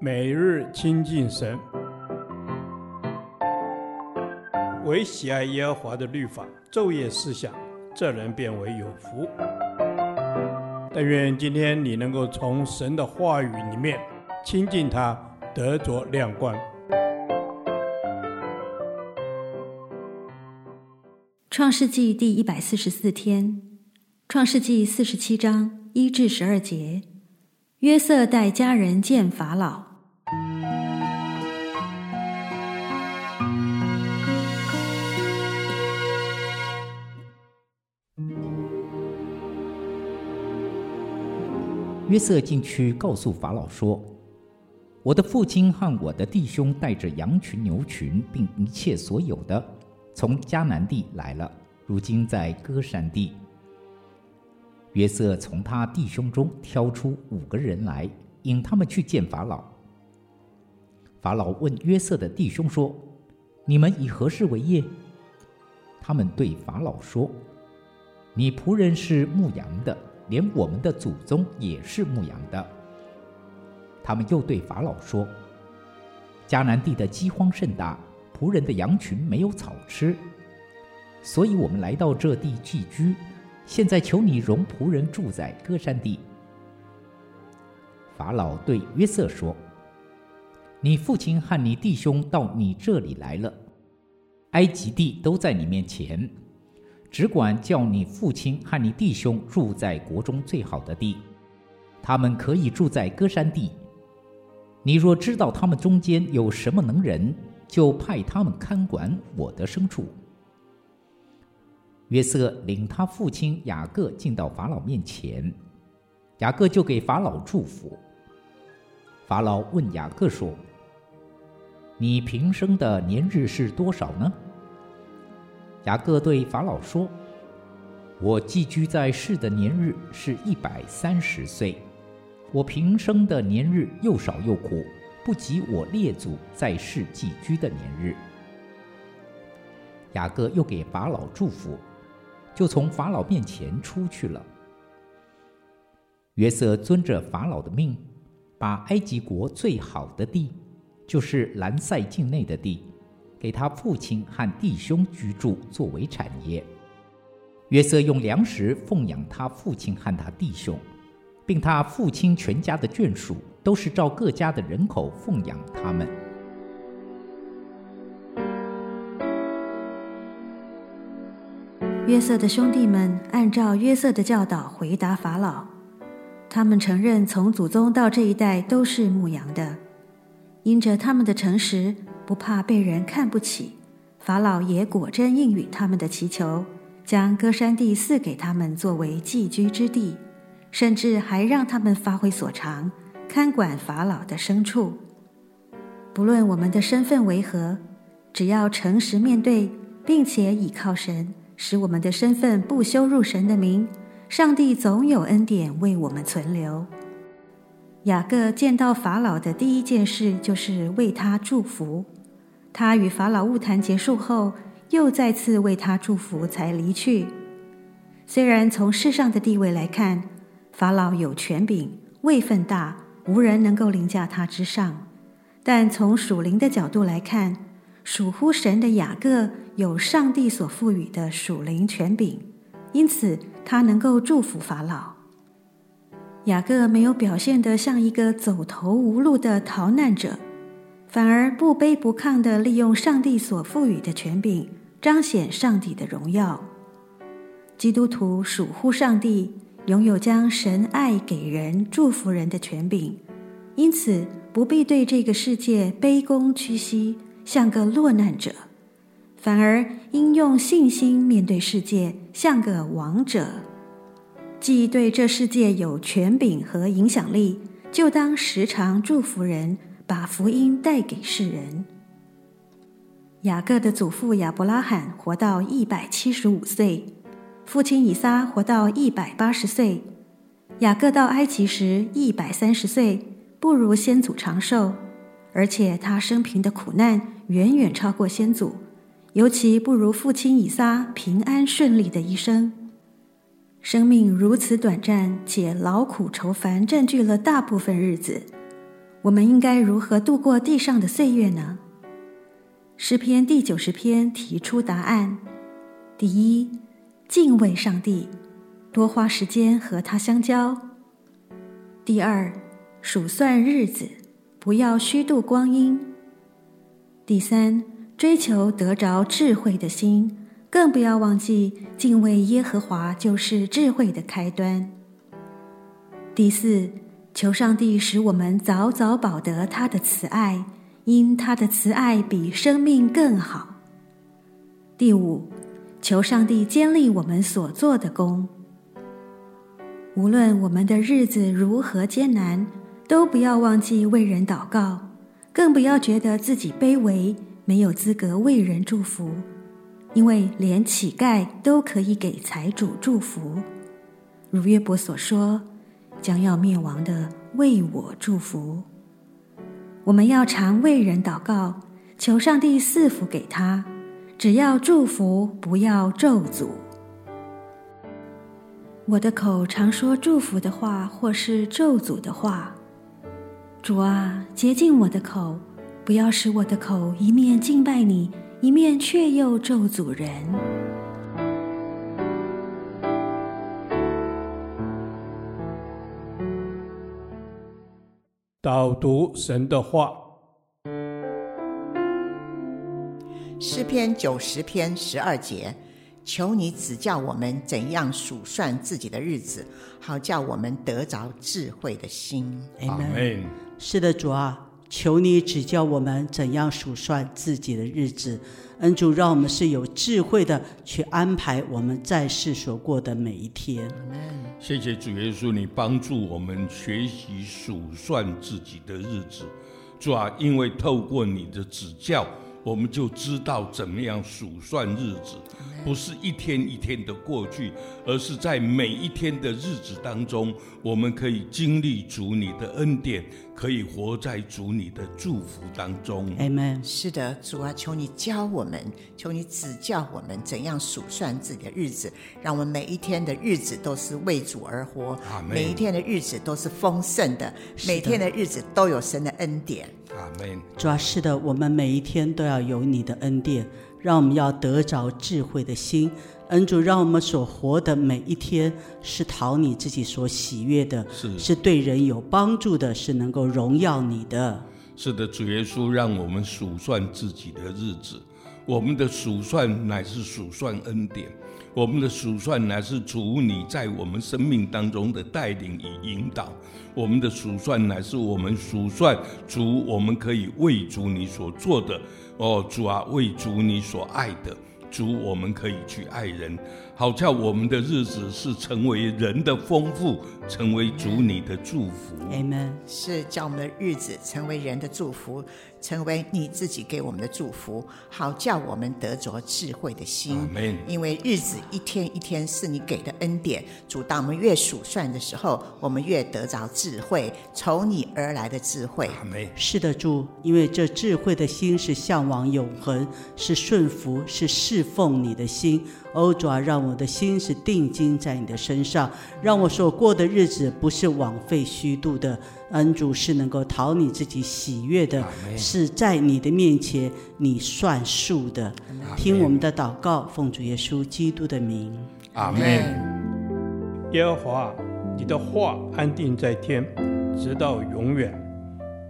每日亲近神，唯喜爱耶和华的律法，昼夜思想，这人便为有福。但愿今天你能够从神的话语里面亲近他，得着亮光。创世纪第一百四十四天，创世纪四十七章一至十二节，约瑟带家人见法老。约瑟进去告诉法老说：“我的父亲和我的弟兄带着羊群、牛群，并一切所有的，从迦南地来了，如今在歌珊地。”约瑟从他弟兄中挑出五个人来，引他们去见法老。法老问约瑟的弟兄说：“你们以何事为业？”他们对法老说：“你仆人是牧羊的。”连我们的祖宗也是牧羊的。他们又对法老说：“迦南地的饥荒甚大，仆人的羊群没有草吃，所以我们来到这地寄居。现在求你容仆人住在歌山地。”法老对约瑟说：“你父亲和你弟兄到你这里来了，埃及地都在你面前。”只管叫你父亲和你弟兄住在国中最好的地，他们可以住在歌山地。你若知道他们中间有什么能人，就派他们看管我的牲畜。约瑟领他父亲雅各进到法老面前，雅各就给法老祝福。法老问雅各说：“你平生的年日是多少呢？”雅各对法老说：“我寄居在世的年日是一百三十岁，我平生的年日又少又苦，不及我列祖在世寄居的年日。”雅各又给法老祝福，就从法老面前出去了。约瑟遵着法老的命，把埃及国最好的地，就是兰塞境内的地。给他父亲和弟兄居住作为产业。约瑟用粮食奉养他父亲和他弟兄，并他父亲全家的眷属，都是照各家的人口奉养他们。约瑟的兄弟们按照约瑟的教导回答法老，他们承认从祖宗到这一代都是牧羊的，因着他们的诚实。不怕被人看不起，法老也果真应允他们的祈求，将歌珊地赐给他们作为寄居之地，甚至还让他们发挥所长，看管法老的牲畜。不论我们的身份为何，只要诚实面对，并且倚靠神，使我们的身份不羞辱神的名，上帝总有恩典为我们存留。雅各见到法老的第一件事，就是为他祝福。他与法老晤谈结束后，又再次为他祝福，才离去。虽然从世上的地位来看，法老有权柄，位分大，无人能够凌驾他之上；但从属灵的角度来看，属乎神的雅各有上帝所赋予的属灵权柄，因此他能够祝福法老。雅各没有表现得像一个走投无路的逃难者，反而不卑不亢地利用上帝所赋予的权柄，彰显上帝的荣耀。基督徒属乎上帝，拥有将神爱给人、祝福人的权柄，因此不必对这个世界卑躬屈膝，像个落难者，反而应用信心面对世界，像个王者。既对这世界有权柄和影响力，就当时常祝福人，把福音带给世人。雅各的祖父亚伯拉罕活到一百七十五岁，父亲以撒活到一百八十岁，雅各到埃及时一百三十岁，不如先祖长寿，而且他生平的苦难远远超过先祖，尤其不如父亲以撒平安顺利的一生。生命如此短暂，且劳苦愁烦占据了大部分日子，我们应该如何度过地上的岁月呢？诗篇第九十篇提出答案：第一，敬畏上帝，多花时间和他相交；第二，数算日子，不要虚度光阴；第三，追求得着智慧的心，更不要忘记敬畏耶和华就是智慧的开端；第四，求上帝使我们早早保得他的慈爱。因他的慈爱比生命更好。第五，求上帝坚立我们所做的工。无论我们的日子如何艰难，都不要忘记为人祷告，更不要觉得自己卑微，没有资格为人祝福，因为连乞丐都可以给财主祝福。如约伯所说：“将要灭亡的为我祝福。”我们要常为人祷告，求上帝赐福给他。只要祝福，不要咒诅。我的口常说祝福的话，或是咒诅的话。主啊，洁净我的口，不要使我的口一面敬拜你，一面却又咒诅人。导读神的话，诗篇九十篇十二节，求你指教我们怎样数算自己的日子，好叫我们得着智慧的心。阿门。是的，主啊，求你指教我们怎样数算自己的日子。恩主，让我们是有智慧的去安排我们在世所过的每一天。谢谢主耶稣，你帮助我们学习数算自己的日子。主啊，因为透过你的指教，我们就知道怎么样数算日子，不是一天一天的过去，而是在每一天的日子当中，我们可以经历主你的恩典，可以活在主你的祝福当中。阿门。是的，主啊，求你教我们，求你指教我们怎样数算自己的日子，让我们每一天的日子都是为主而活，每一天的日子都是丰盛的，每天的日子都有神的恩典。主啊，是的，我们每一天都要有你的恩典，让我们要得着智慧的心。恩主，让我们所活的每一天是讨你自己所喜悦的，是是对人有帮助的，是能够荣耀你的。是的，主耶稣，让我们数算自己的日子。我们的数算乃是数算恩典，我们的数算乃是主你在我们生命当中的带领与引导。我们的数算乃是我们数算主，我们可以为主你所做的哦，主啊，为主你所爱的。主，我们可以去爱人，好叫我们的日子是成为人的丰富，成为主你的祝福。Amen。是叫我们的日子成为人的祝福，成为你自己给我们的祝福，好叫我们得着智慧的心。Amen。因为日子一天一天是你给的恩典，主，当我们越数算的时候，我们越得着智慧，从你而来的智慧。Amen。是的，主，因为这智慧的心是向往永恒，是顺服，是侍奉你的心。欧，主啊，让我的心是定睛在你的身上，让我所过的日子不是枉费虚度的。恩主是能够讨你自己喜悦的，是在你的面前你算数的。听我们的祷告，奉主耶稣基督的名。阿门。耶和华，你的话安定在天，直到永远。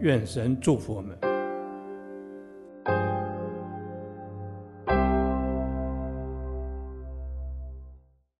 愿神祝福我们。